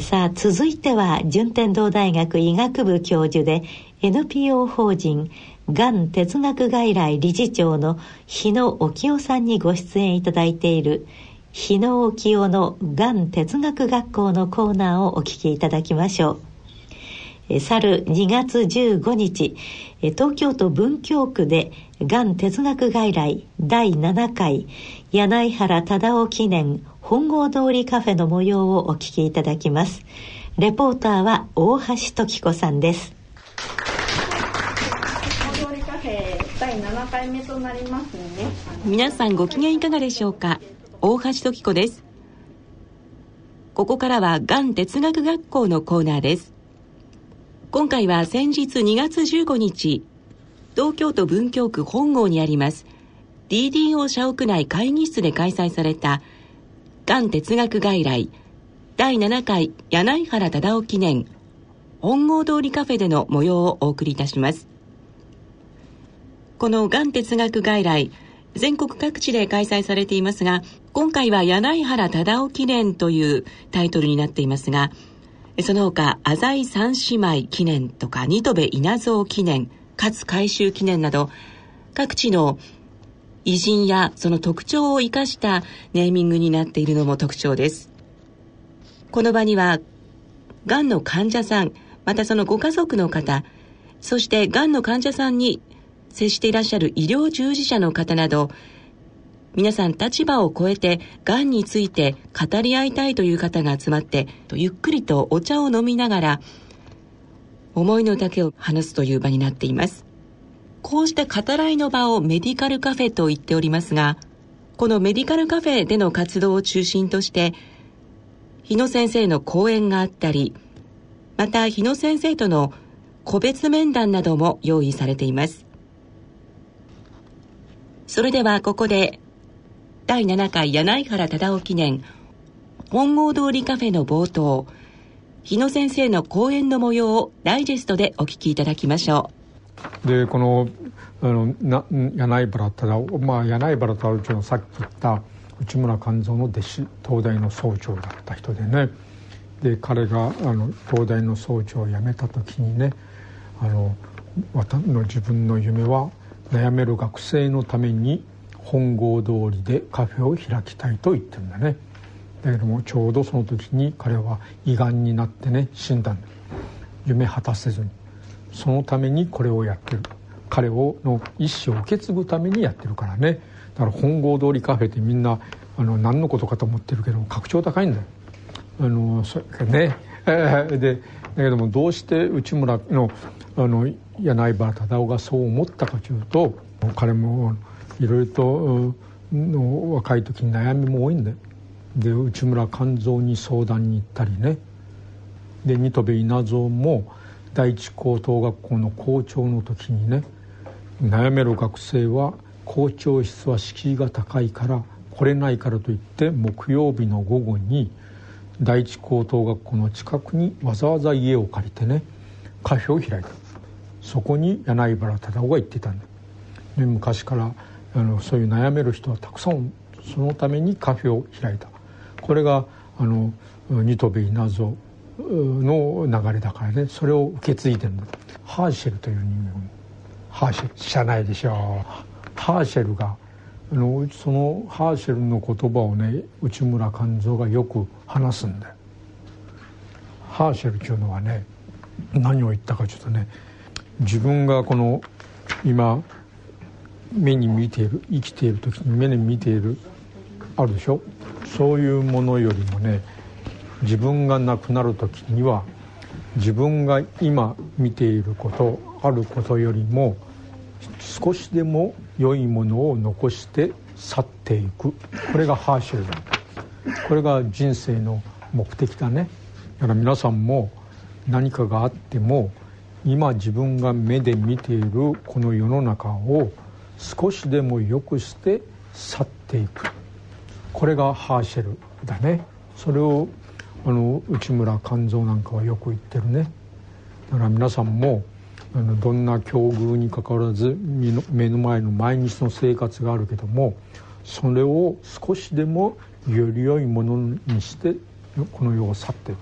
さあ続いては順天堂大学医学部教授で NPO 法人がん哲学外来理事長の日野沖夫さんにご出演いただいている日野沖夫のがん哲学学校のコーナーをお聞きいただきましょう。去る2月15日東京都文京区でがん哲学外来第7回柳原忠夫記念本郷通りカフェの模様をお聞きいただきます。レポーターは大橋時子さんです。第7回目となりますね皆さんご機嫌いかがでしょうか？大橋時子です。ここからはがん哲学学校のコーナーです。今回は先日2月15日東京都文京区本郷にあります DDO 社屋内会議室で開催されたがん哲学外来。第7回柳原忠夫記念。本郷通りカフェでの模様をお送りいたします。このがん哲学外来全国各地で開催されていますが今回は柳原忠夫記念というタイトルになっていますがその他浅井三姉妹記念とか新戸部稲造記念勝海舟記念など各地の偉人やその特徴を生かしたネーミングになっているのも特徴です。この場には、がんの患者さん、またそのご家族の方、そしてがんの患者さんに接していらっしゃる医療従事者の方など、皆さん立場を超えてがんについて語り合いたいという方が集まってゆっくりとお茶を飲みながら思いの丈を話すという場になっていますこうした語らいの場をメディカルカフェと言っておりますが、このメディカルカフェでの活動を中心として、日野先生の講演があったり、また日野先生との個別面談なども用意されています。それではここで、第7回柳原忠夫記念本郷通りカフェの冒頭、日野先生の講演の模様をダイジェストでお聞きいただきましょう。でこのあのな柳原忠夫、まあ、柳原忠夫というのはさっき言った内村勘三の弟子東大の総長だった人でね。で彼があの東大の総長を辞めた時にねあの私の自分の夢は悩める学生のために本郷通りでカフェを開きたいと言ってるんだね。だけどもちょうどその時に彼は胃がんになってね死んだんだ。夢果たせずに。そのためにこれをやってる。彼をの意思を受け継ぐためにやってるからね。だから本郷通りカフェってみんなあの何のことかと思ってるけど格調高いんだよ。あのそれね。でだけどもどうして内村のあの柳原忠夫がそう思ったかというと彼もいろいろとの若い時に悩みも多いんだよ。で内村勘三に相談に行ったりね。で新戸部稲造も第一高等学校の校長の時にね悩める学生は校長室は敷居が高いから来れないからといって木曜日の午後に第一高等学校の近くにわざわざ家を借りてねカフェを開いた。そこに柳原忠夫が行ってたんだ。で昔からあのそういう悩める人はたくさんそのためにカフェを開いた。これがあの新戸部稲造の流れだからね。それを受け継いでるハーシェルという人間ハーシェル。知らないでしょう。ハーシェルがあのそのハーシェルの言葉をね内村勘三がよく話すんだよ。ハーシェルっていうのはね何を言ったかちょっとね自分がこの今目に見ている生きている時に目に見ているあるでしょ。そういうものよりもね自分が亡くなる時には自分が今見ていることあることよりも少しでも良いものを残して去っていく。これがハーシェルだ。これが人生の目的だね。だから皆さんも何かがあっても今自分が目で見ているこの世の中を少しでも良くして去っていく。これがハーシェルだね。それをあの内村勘三なんかはよく言ってるね。だから皆さんもあのどんな境遇にかかわらず目の前の毎日の生活があるけどもそれを少しでもより良いものにしてこの世を去っていく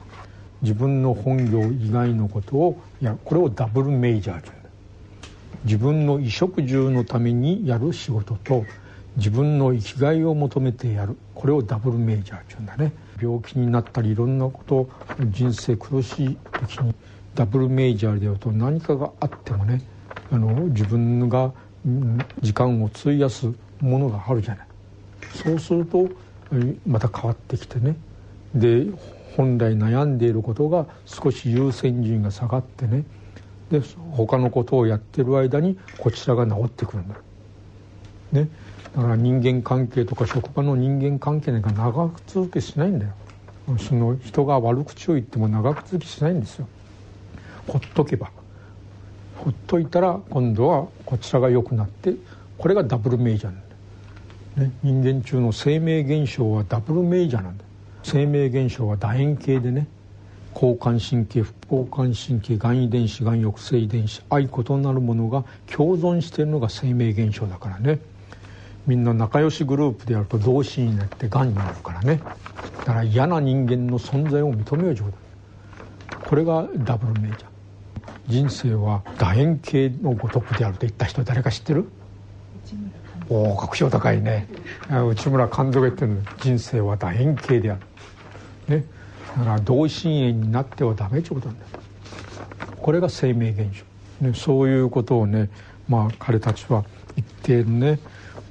自分の本業以外のことをいやこれをダブルメイジャーという。自分の衣食住のためにやる仕事と自分の生きがいを求めてやる。これをダブルメイジャーっていうんだね。病気になったりいろんなこと人生苦しい時にダブルメイジャーでやると何かがあってもねあの自分が時間を費やすものがあるじゃない。そうするとまた変わってきてね。で本来悩んでいることが少し優先順位が下がってね。で他のことをやってる間にこちらが治ってくるんだ、ね、だから人間関係とか職場の人間関係なんか長く続きしないんだよ。その人が悪口を言っても長く続きしないんですよ。ほっとけば。ほっといたら今度はこちらが良くなってこれがダブルメイジャーなんだ、ね、人間中の生命現象はダブルメイジャーなんだ生命現象は楕円形でね交感神経副交感神経がん遺伝子がん抑制遺伝子愛異なるものが共存しているのが生命現象だからね。みんな仲良しグループでやると同心になってがんになるからね。だから嫌な人間の存在を認めよう状態これがダブルメイジャー。人生は楕円形のごとくであると言った人誰か知ってる？おお確証高いね。内村勘三が言ってる人生は楕円形である。ね。だから同心円になってはダメってことなんだよこれが生命現象、ね、そういうことをねまあ彼たちは言っているね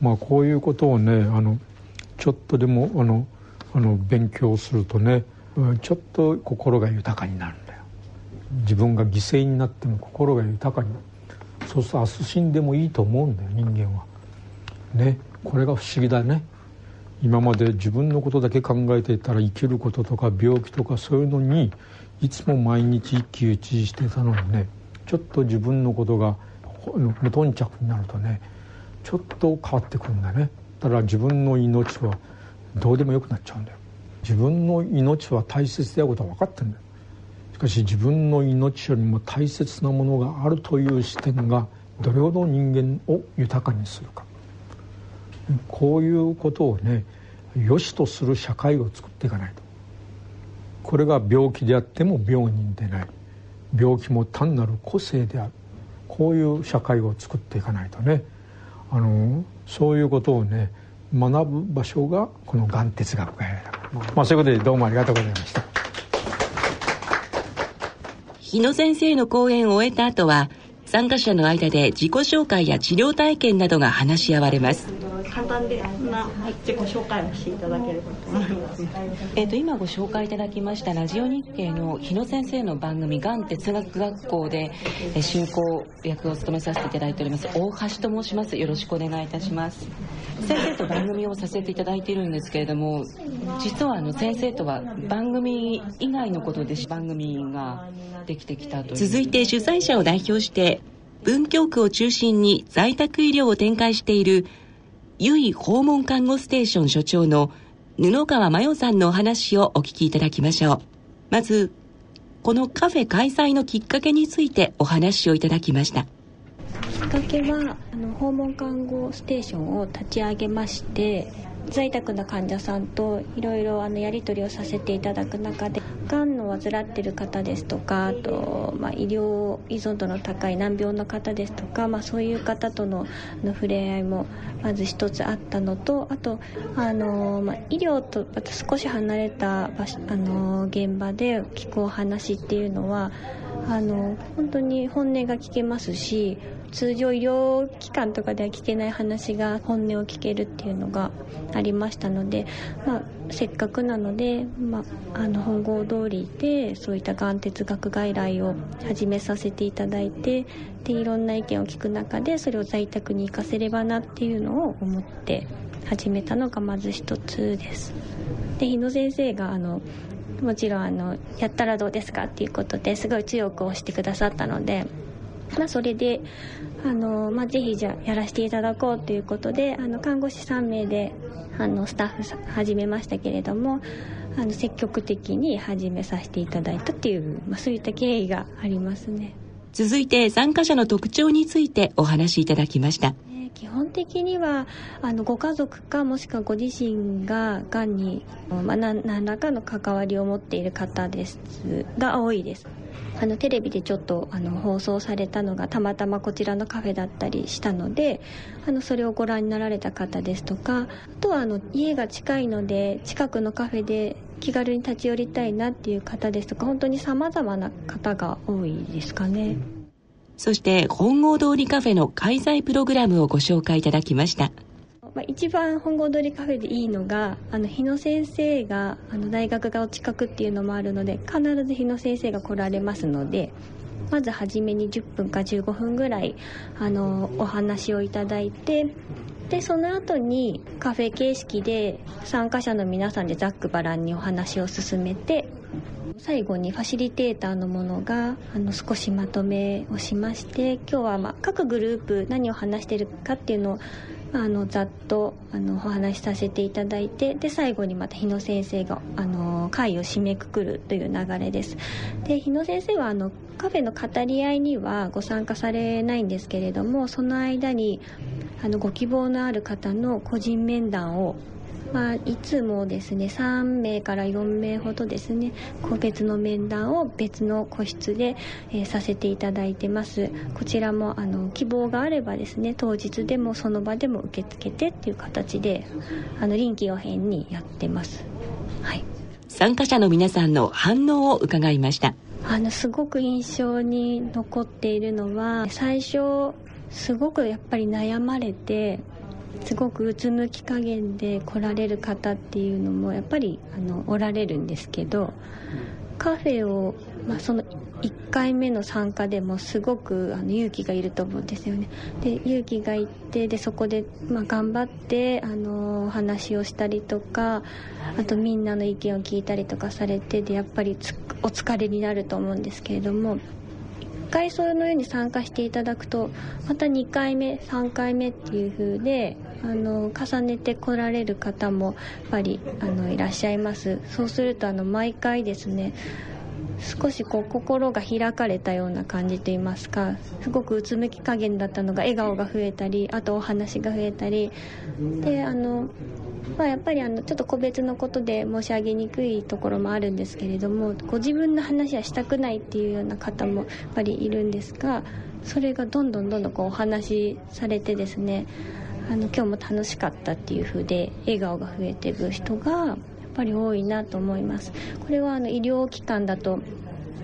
まあこういうことをねあのちょっとでもあのあの勉強するとねちょっと心が豊かになるんだよ。自分が犠牲になっても心が豊かになる。そうすると明日死んでもいいと思うんだよ人間は。ねこれが不思議だね。今まで自分のことだけ考えていたら生きることとか病気とかそういうのにいつも毎日一喜一憂してたのにねちょっと自分のことが無頓着になるとねちょっと変わってくるんだね。だから自分の命はどうでもよくなっちゃうんだよ。自分の命は大切であることは分かってるんだよ。しかし自分の命よりも大切なものがあるという視点がどれほど人間を豊かにするか。こういうことをね良しとする社会を作っていかないと。これが病気であっても病人でない。病気も単なる個性である。こういう社会を作っていかないとね。あのそういうことをね学ぶ場所がこのがん哲学会だから、まあ、そういうことでどうもありがとうございました。日野先生の講演を終えた後は参加者の間で自己紹介や治療体験などが話し合われます簡単でな自己紹介をしていただければと思います。えっ、と今ご紹介いただきましたラジオ日経の日野先生の番組がん哲学学校で進行役を務めさせていただいております大橋と申します。よろしくお願いいたします。先生と番組をさせていただいているんですけれども、実はあの先生とは番組以外のことで番組ができてきたと続いて主催者を代表して文京区を中心に在宅医療を展開している由井訪問看護ステーション所長の布川真代さんのお話をお聞きいただきましょう。まず、このカフェ開催のきっかけについてお話をいただきました。きっかけはあの訪問看護ステーションを立ち上げまして在宅の患者さんといろいろやり取りをさせていただく中でがんの患っている方ですとかあと、まあ、医療依存度の高い難病の方ですとか、まあ、そういう方とのの触れ合いもまず一つあったのとあとあの、まあ、医療とまた少し離れた場所あの現場で聞くお話っていうのはあの本当に本音が聞けますし通常医療機関とかでは聞けない話が本音を聞けるっていうのがありましたので、まあ、せっかくなので、まあ、あの本郷通りでそういったがん哲学外来を始めさせていただいてでいろんな意見を聞く中でそれを在宅に生かせればなっていうのを思って始めたのがまず一つです。で日野先生があのもちろんあのやったらどうですかっていうことですごい強く押してくださったのでまあ、それであの、まあ、ぜひじゃあやらせていただこうということであの看護師3名であのスタッフ始めましたけれどもあの積極的に始めさせていただいたっていう、まあ、そういった経緯がありますね。続いて参加者の特徴についてお話しいただきました。基本的にはあのご家族かもしくはご自身ががんに、まあ、何らかの関わりを持っている方ですが多いですあのテレビでちょっとあの放送されたのがたまたまこちらのカフェだったりしたのであのそれをご覧になられた方ですとかあとはあの家が近いので近くのカフェで気軽に立ち寄りたいなっていう方ですとか本当にさまざまな方が多いですかね。そして本郷通りカフェの開催プログラムをご紹介いただきました。まあ、一番本郷通りカフェでいいのがあの日野先生があの大学がお近くっていうのもあるので必ず日野先生が来られますのでまず初めに10分か15分ぐらいあのお話をいただいてでその後にカフェ形式で参加者の皆さんでざっくばらんにお話を進めて最後にファシリテーターのものがあの少しまとめをしまして今日はま各グループ何を話してるかっていうのをあのざっとあのお話しさせていただいてで最後にまた日野先生があの会を締めくくるという流れです。で日野先生はあのカフェの語り合いにはご参加されないんですけれどもその間にあのご希望のある方の個人面談をまあ、いつもですね3名から4名ほどですね個別の面談を別の個室で、えー、させていただいてます。こちらもあの希望があればですね当日でもその場でも受け付けてっていう形であの臨機応変にやってます、はい、参加者の皆さんの反応を伺いました。あのすごく印象に残っているのは最初すごくやっぱり悩まれてすごくうつむき加減で来られる方っていうのもやっぱりあのおられるんですけどカフェを、まあ、その1回目の参加でもすごくあの勇気がいると思うんですよね。で勇気がいってでそこで、まあ、頑張ってあの話をしたりとかあとみんなの意見を聞いたりとかされてでやっぱりお疲れになると思うんですけれども回そのように参加していただくとまた2回目3回目っていう風であの重ねて来られる方もやっぱりあのいらっしゃいます。そうするとあの毎回ですね少しこう心が開かれたような感じといいますかすごくうつむき加減だったのが笑顔が増えたりあとお話が増えたり。であのまあ、やっぱりあのちょっと個別のことで申し上げにくいところもあるんですけれどもご自分の話はしたくないっていうような方もやっぱりいるんですがそれがどんどんどんどんこうお話しされてですねあの今日も楽しかったっていう風で笑顔が増えていく人がぱり多いなと思います。これはあの医療機関だと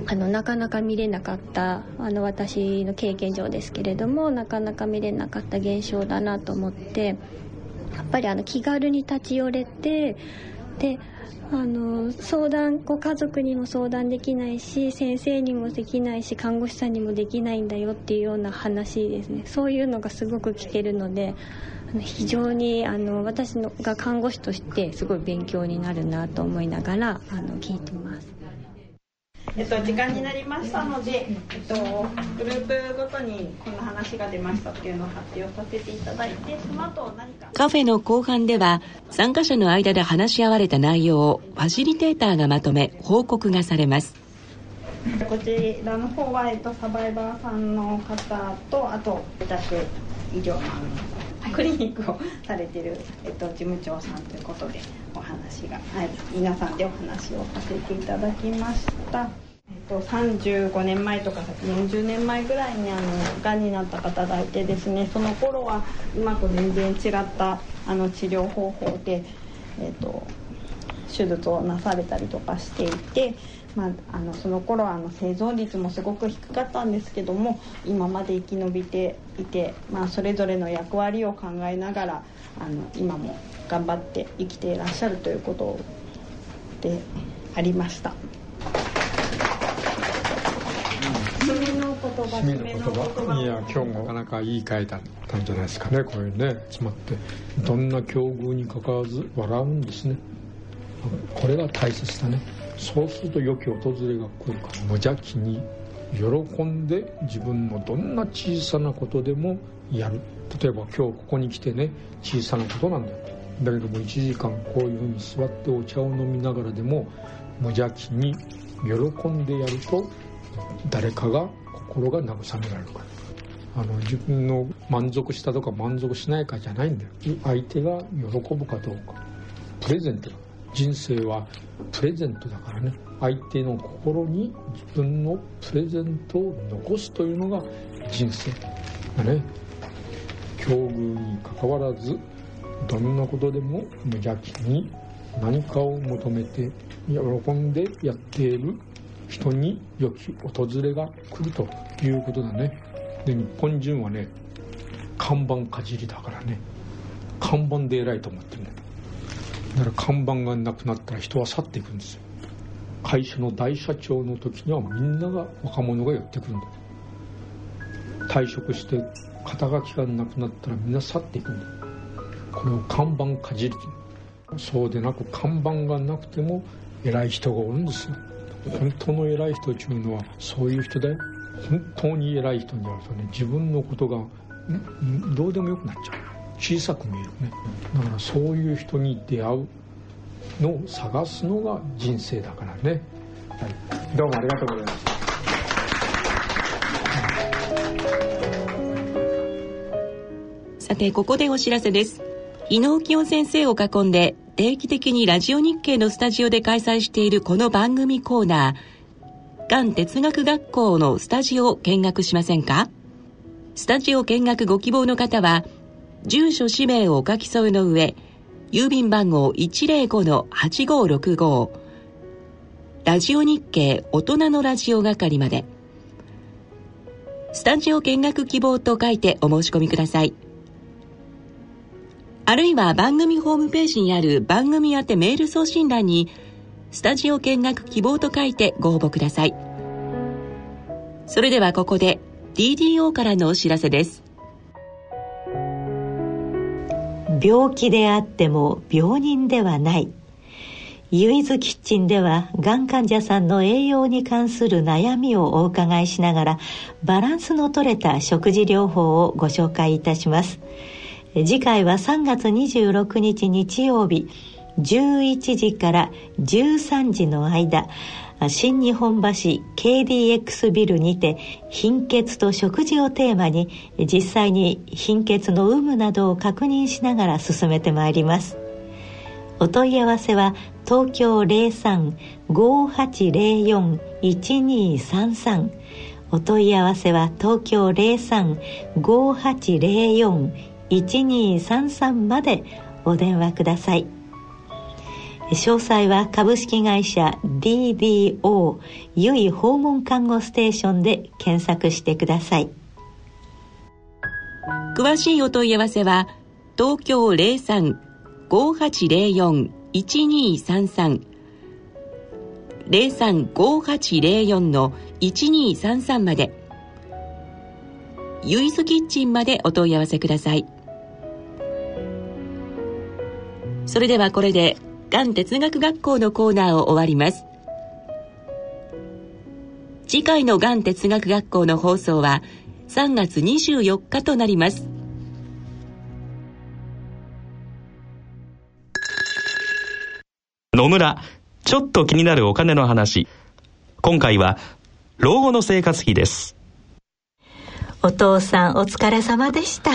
あのなかなか見れなかったあの私の経験上ですけれどもなかなか見れなかった現象だなと思ってやっぱりあの気軽に立ち寄れてであの相談ご家族にも相談できないし先生にもできないし看護師さんにもできないんだよっていうような話ですね。そういうのがすごく聞けるので非常にあの私のが看護師としてすごい勉強になるなと思いながらあの聞いてます。えっと、時間になりましたので、えっと、グループごとにこんな話が出ましたっていうのを発表させていただいてその後何か。カフェの後半では参加者の間で話し合われた内容をファシリテーターがまとめ報告がされます。こちらの方は、えっと、サバイバーさんの方とあと自宅医療の クリニックをされてる、えっと、事務長さんということでお話が、はい、皆さんでお話をさせていただきました。えっと35年前とか40年前ぐらいにあのがんになった方がいてですねその頃は今と全然違ったあの治療方法で、えーと、手術をなされたりとかしていて、まあ、あのその頃はあの生存率もすごく低かったんですけども今まで生き延びていて、まあ、それぞれの役割を考えながらあの今も頑張って生きていらっしゃるということでありました。締めの言葉。いや今日もなかなかいい回だったんじゃないですかねこういうね集まって。どんな境遇にかかわらず笑うんですね。これが大切だねそうすると良き訪れが来るから無邪気に喜んで自分のどんな小さなことでもやる。例えば今日ここに来てね小さなことなんだよ。だけども1時間こういうふうに座ってお茶を飲みながらでも無邪気に喜んでやると誰かが心が慰められるから。あの自分の満足したとか満足しないかじゃないんだよ。相手が喜ぶかどうか。プレゼントだ。人生はプレゼントだからね。相手の心に自分のプレゼントを残すというのが人生だね。境遇にかかわらずどんなことでも無邪気に何かを求めて喜んでやっている人に良き訪れが来るということだね。で日本人はね看板かじりだからね。看板で偉いと思ってるんだだから看板がなくなったら人は去っていくんですよ。会社の大社長の時にはみんなが若者が寄ってくるんだ。退職して肩書きがなくなったらみんな去っていくんだ。これを看板かじり。そうでなく看板がなくても偉い人がおるんですよ。本当の偉い人っていうのはそういう人で本当に偉い人になるとね自分のことがどうでもよくなっちゃう。小さく見えるね。だからそういう人に出会うのを探すのが人生だからね、はい、どうもありがとうございましたさてここでお知らせです。伊能清先生を囲んで定期的にラジオ日経のスタジオで開催しているこの番組コーナー。がん哲学学校のスタジオを見学しませんか？スタジオ見学ご希望の方は住所氏名をお書き添えの上郵便番号105-8565ラジオ日経大人のラジオ係まで。スタジオ見学希望と書いてお申し込みください。あるいは番組ホームページにある番組宛てメール送信欄にスタジオ見学希望と書いてご応募ください。それではここで DDO からのお知らせです。病気であっても病人ではない。ユイズキッチンではがん患者さんの栄養に関する悩みをお伺いしながらバランスの取れた食事療法をご紹介いたします。次回は3月26日日曜日11時から13時の間新日本橋 KDX ビルにて貧血と食事をテーマに実際に貧血の有無などを確認しながら進めてまいります。お問い合わせは東京03-5804-1233お問い合わせは東京03-5804-1233までお電話ください。詳細は株式会社 DDO ゆい訪問看護ステーションで検索してください。詳しいお問い合わせは東京03-5804-1233 03-5804の1233まで。ユイズキッチンまでお問い合わせください。それではこれでがん哲学学校のコーナーを終わります。次回のがん哲学学校の放送は3月24日となります。野村ちょっと気になるお金の話。今回は老後の生活費です。お父さんお疲れ様でした。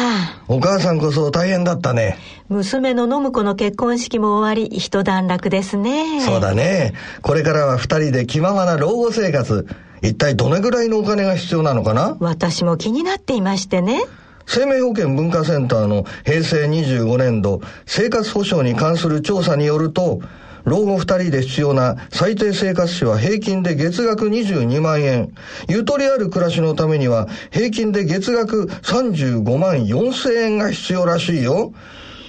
お母さんこそ大変だったね。娘の信子の結婚式も終わり一段落ですね。そうだね。これからは二人で気ままな老後生活。一体どれぐらいのお金が必要なのかな？私も気になっていましてね。生命保険文化センターの平成25年度生活保障に関する調査によると老後2人で必要な最低生活費は平均で月額22万円。ゆとりある暮らしのためには平均で月額35万4千円が必要らしいよ。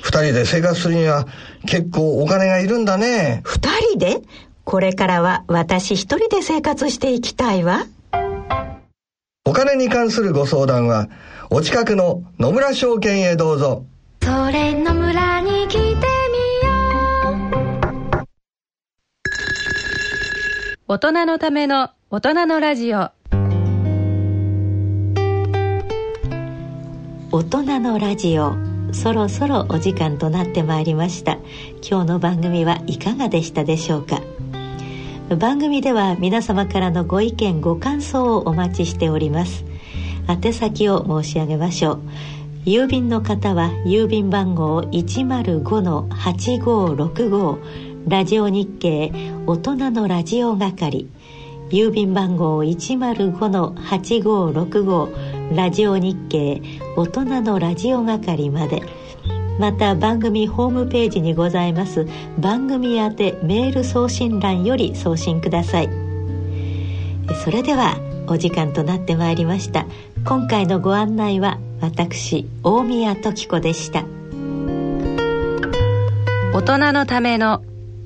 2人で生活するには結構お金がいるんだね。2人で？これからは私一人で生活していきたいわ。お金に関するご相談は、お近くの野村証券へどうぞ。それ野村に来て大人のための大人のラジオ。大人のラジオ。そろそろお時間となってまいりました。今日の番組はいかがでしたでしょうか？番組では皆様からのご意見ご感想をお待ちしております。宛先を申し上げましょう。郵便の方は郵便番号105-8565ラジオ日経大人のラジオ係郵便番号105-8565ラジオ日経大人のラジオ係まで。また番組ホームページにございます番組宛てメール送信欄より送信ください。それではお時間となってまいりました。今回のご案内は私大宮時子でした。大人のための